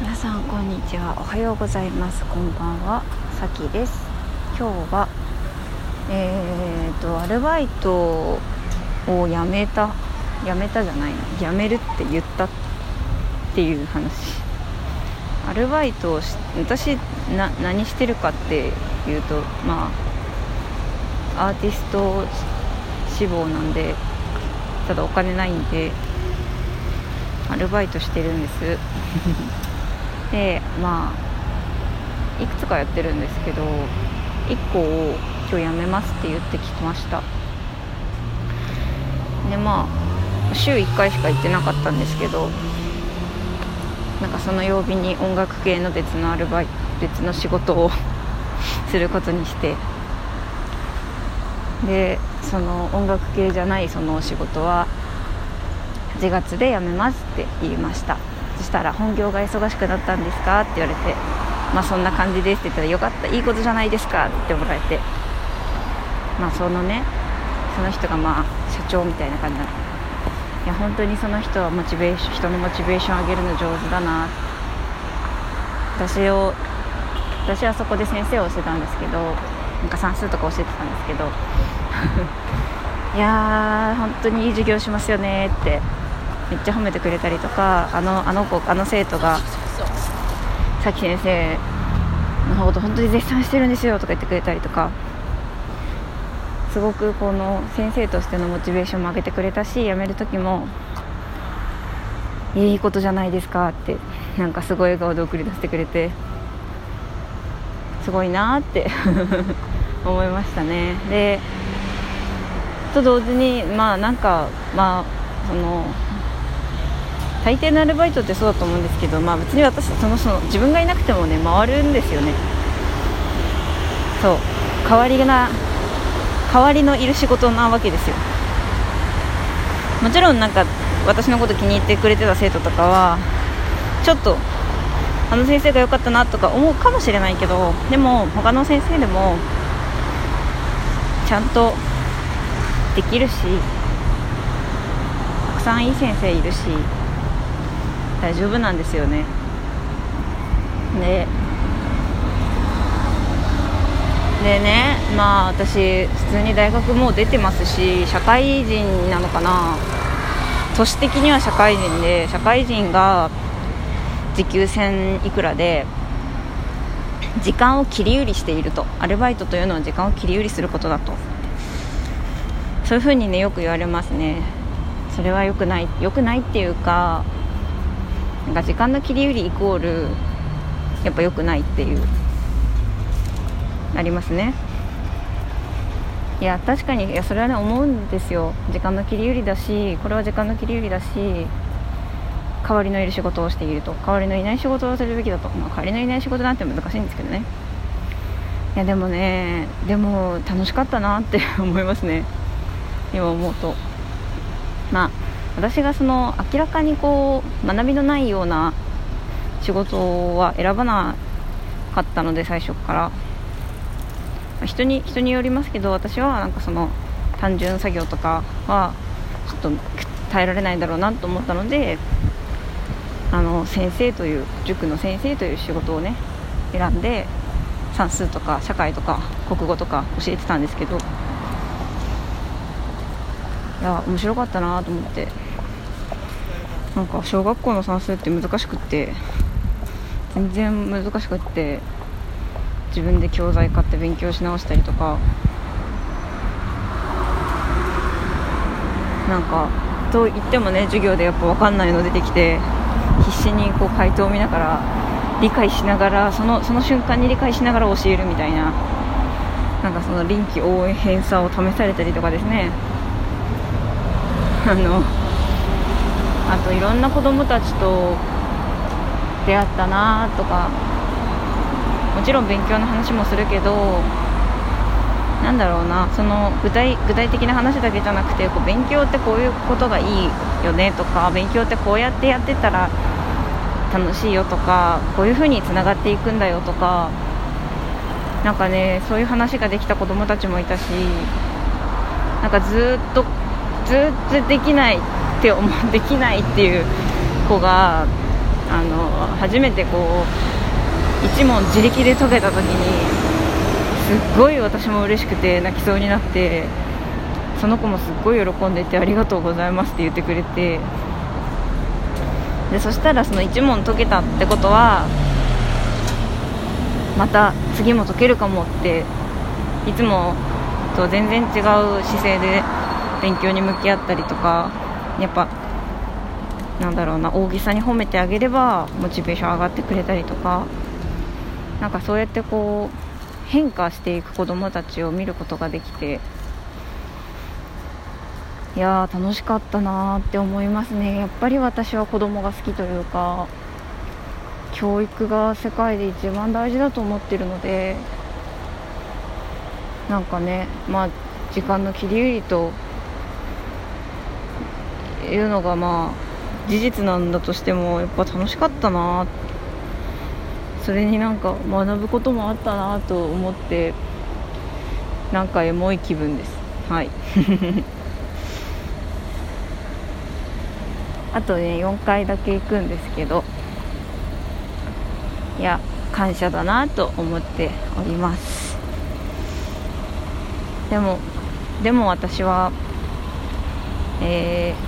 皆さんこんにちは。おはようございます。こんばんは。さきです。今日はえーとアルバイトを辞めた辞めたじゃないな。辞めるって言ったっていう話。アルバイトをし私な何してるかっていうとまあアーティスト志望なんでただお金ないんでアルバイトしてるんです。でまあいくつかやってるんですけど1個を今日辞めますって言ってきました。でまあ週1回しか行ってなかったんですけどなんかその曜日に音楽系の別のアルバイト別の仕事を することにしてでその音楽系じゃないそのお仕事は8月で辞めますって言いました。したら本業が忙しくなったんですか？って言われてまあそんな感じですって言ったらよかったいいことじゃないですかって言ってもらえてまあそのねその人がまあ社長みたいな感じないや本当にその人はモチベーション人のモチベーション上げるの上手だな。私を私はそこで先生をしてたんですけどなんか算数とか教えてたんですけど いやー本当にいい授業しますよねってめっちゃ褒めてくれたりとかあのあの子あの生徒がさき先生のこと本当に絶賛してるんですよとか言ってくれたりとかすごくこの先生としてのモチベーションも上げてくれたし辞める時もいいことじゃないですかってなんかすごい笑顔で送り出してくれてすごいなって 思いましたね。でと同時にまあなんかまあその大抵のアルバイトってそうだと思うんですけどまあ別に私そのその自分がいなくてもね回るんですよね。そう。代わりな代わりのいる仕事なわけですよ。もちろんなんか私のこと気に入ってくれてた生徒とかはちょっとあの先生が良かったなとか思うかもしれないけどでも他の先生でもちゃんとできるしたくさんいい先生いるし大丈夫なんですよね。ででねまあ私普通に大学もう出てますし社会人なのかな。年的には社会人で社会人が時給戦いくらで時間を切り売りしていると。アルバイトというのは時間を切り売りすることだと。そういうふうにねよく言われますね。それは良くない良くないっていうかなんか時間の切り売りイコールやっぱ良くないっていうありますね。いや確かにいやそれはね思うんですよ。時間の切り売りだしこれは時間の切り売りだし代わりのいる仕事をしていると。代わりのいない仕事をするべきだと、まあ、代わりのいない仕事なんて難しいんですけどね。いやでもねでも楽しかったなって思いますね。今思うと。まあ私がその明らかにこう学びのないような仕事は選ばなかったので最初から。人に人によりますけど私はなんかその単純作業とかはちょっと耐えられないだろうなと思ったのであの先生という塾の先生という仕事をね選んで算数とか社会とか国語とか教えてたんですけどいや面白かったなと思って。なんか小学校の算数って難しくって全然難しくって自分で教材買って勉強し直したりとかなんかと言ってもね授業でやっぱ分かんないの出てきて必死にこう回答を見ながら理解しながらそのその瞬間に理解しながら教えるみたいななんかその臨機応変さを試されたりとかですね。あのあといろんな子供たちと出会ったなとかもちろん勉強の話もするけどなんだろうなその具体具体的な話だけじゃなくてこう勉強ってこういうことがいいよねとか勉強ってこうやってやってたら楽しいよとかこういう風につながっていくんだよとかなんかねそういう話ができた子供たちもいたしなんかずっとずっとできないって思うできないっていう子があの初めてこう1問自力で解けた時にすっごい私も嬉しくて泣きそうになってその子もすっごい喜んでてありがとうございますって言ってくれてでそしたらその1問解けたってことはまた次も解けるかもっていつもと全然違う姿勢で勉強に向き合ったりとかやっぱなんだろうな大げさに褒めてあげればモチベーション上がってくれたりとかなんかそうやってこう変化していく子どもたちを見ることができていや楽しかったなーって思いますね。やっぱり私は子供が好きというか教育が世界で一番大事だと思ってるのでなんかねまあ時間の切り売りというのがまあ事実なんだとしてもやっぱ楽しかったなそれになんか学ぶこともあったなと思ってなんかエモい気分です。はい。あとね4回だけ行くんですけどいや感謝だなと思っております。でもでも私はえー、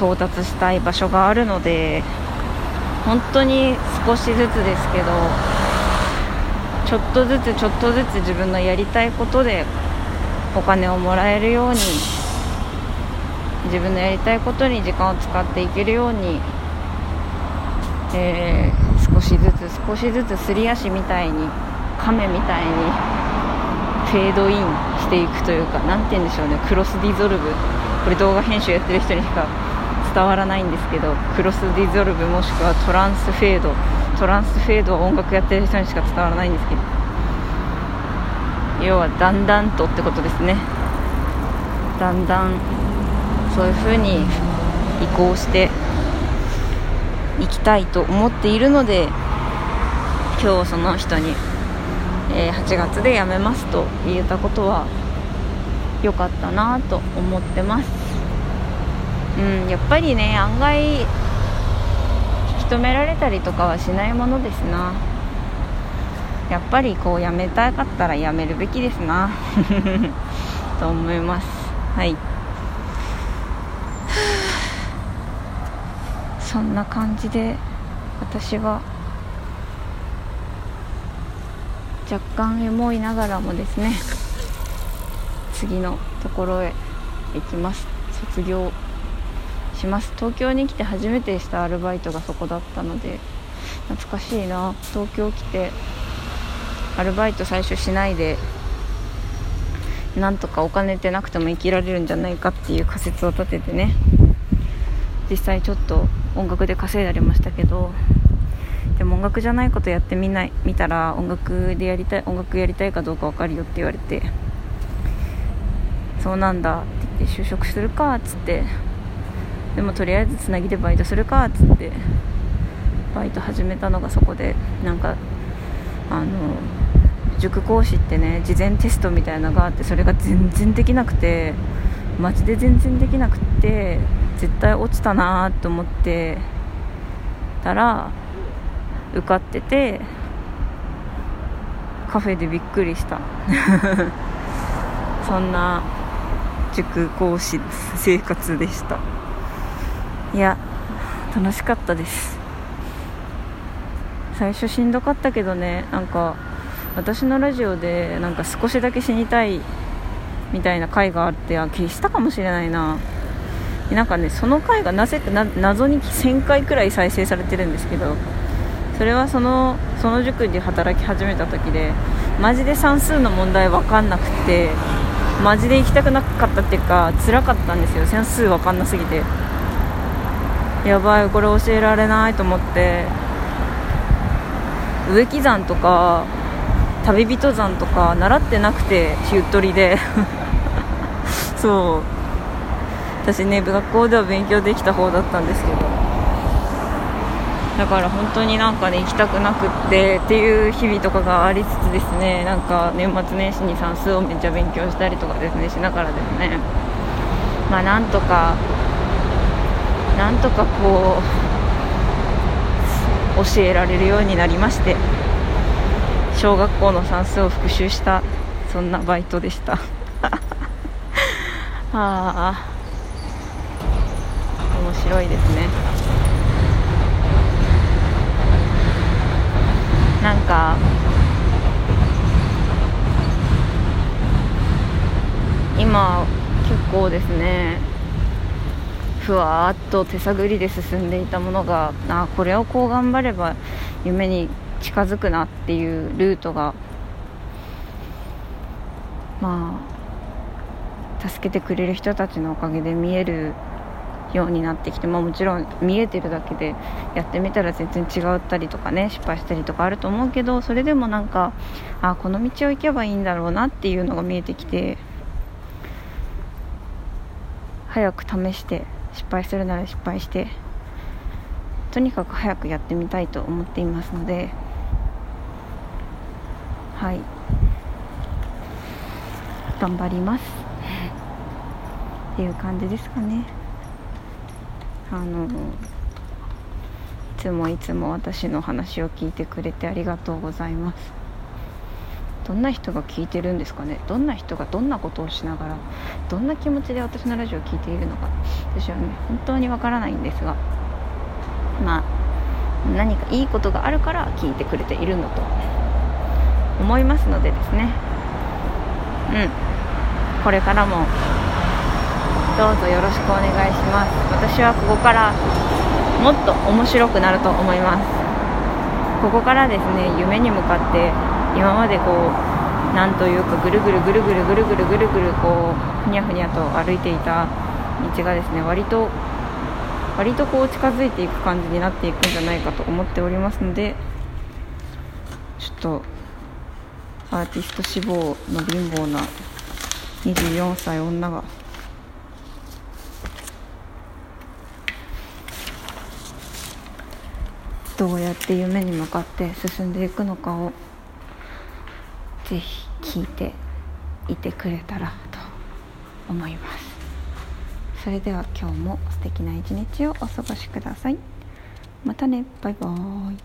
到達したい場所があるので本当に少しずつですけどちょっとずつちょっとずつ自分のやりたいことでお金をもらえるように自分のやりたいことに時間を使っていけるように、えー、少しずつ少しずつすり足みたいに亀みたいにフェードインしていくというか何て言うんでしょうねクロスディゾルブ。これ動画編集やってる人にしか伝わらないんですけどクロスディゾルブもしくはトランスフェードトランスフェードは音楽やってる人にしか伝わらないんですけど要はだんだんとってことですね。だんだんそういう風に移行していきたいと思っているので今日その人に、えー、8月で辞めますと言えたことは良かったなと思ってます。うんやっぱりね案外引き止められたりとかはしないものですな。やっぱりこう辞めたかったら辞めるべきですな。と思います。はい。そんな感じで私は若干エモいながらもですね次のところへ行きます。卒業します。東京に来て初めてしたアルバイトがそこだったので懐かしいな。東京来てアルバイト最初しないでなんとかお金ってなくても生きられるんじゃないかっていう仮説を立ててね。実際ちょっと音楽で稼いだりましたけどでも音楽じゃないことやってみない見たら音楽でやりたい音楽やりたいかどうか分かるよって言われてそうなんだって言って就職するかっつってでもとりあえずつなぎでバイトするかっつってバイト始めたのがそこでなんかあの塾講師ってね事前テストみたいなのがあってそれが全然できなくてマジで全然できなくって絶対落ちたなと思ってたら受かっててカフェでびっくりした。そんな塾講師生活でした。いや楽しかったです。最初しんどかったけどねなんか私のラジオでなんか少しだけ死にたいみたいな回があってあ消したかもしれないな。なんかねその回がなぜか謎に1000回くらい再生されてるんですけどそれはそのその塾で働き始めた時でマジで算数の問題分かんなくてマジで行きたくなかったっていうか辛かったんですよ。算数分かんなすぎて。やばいこれ教えられないと思って。植木山とか旅人山とか習ってなくてゆっとりで。そう。私ね学校では勉強できた方だったんですけど。だから本当になんかね行きたくなくってっていう日々とかがありつつですね。なんか年末年始に算数をめっちゃ勉強したりとかですねしながらですね。まあなんとかなんとかこう教えられるようになりまして小学校の算数を復習したそんなバイトでした。ああ面白いですね。なんか今結構ですね。ふわっと手探りで進んでいたものがあこれをこう頑張れば夢に近づくなっていうルートがまあ助けてくれる人たちのおかげで見えるようになってきて、まあ、もちろん見えてるだけでやってみたら全然違ったりとかね失敗したりとかあると思うけどそれでもなんかあこの道を行けばいいんだろうなっていうのが見えてきて早く試して失敗するなら失敗してとにかく早くやってみたいと思っていますのではい。頑張ります。っていう感じですかね。あのいつもいつも私の話を聞いてくれてありがとうございます。どんな人が聞いてるんですかね？どんな人がどんなことをしながらどんな気持ちで私のラジオを聴いているのか。私はね。本当にわからないんですがまあ何かいいことがあるから聞いてくれているんだと思いますのでですね。うん。これからもどうぞよろしくお願いします。私はここからもっと面白くなると思います。ここからですね夢に向かって今までこうなんというかぐるぐるぐるぐるぐるぐるぐるぐるこうふにゃふにゃと歩いていた道がですね割と割とこう近づいていく感じになっていくんじゃないかと思っておりますのでちょっとアーティスト志望の貧乏な24歳女がどうやって夢に向かって進んでいくのかをぜひ聞いていてくれたらと思います。それでは今日も素敵な一日をお過ごしください。またね。バイバーイ。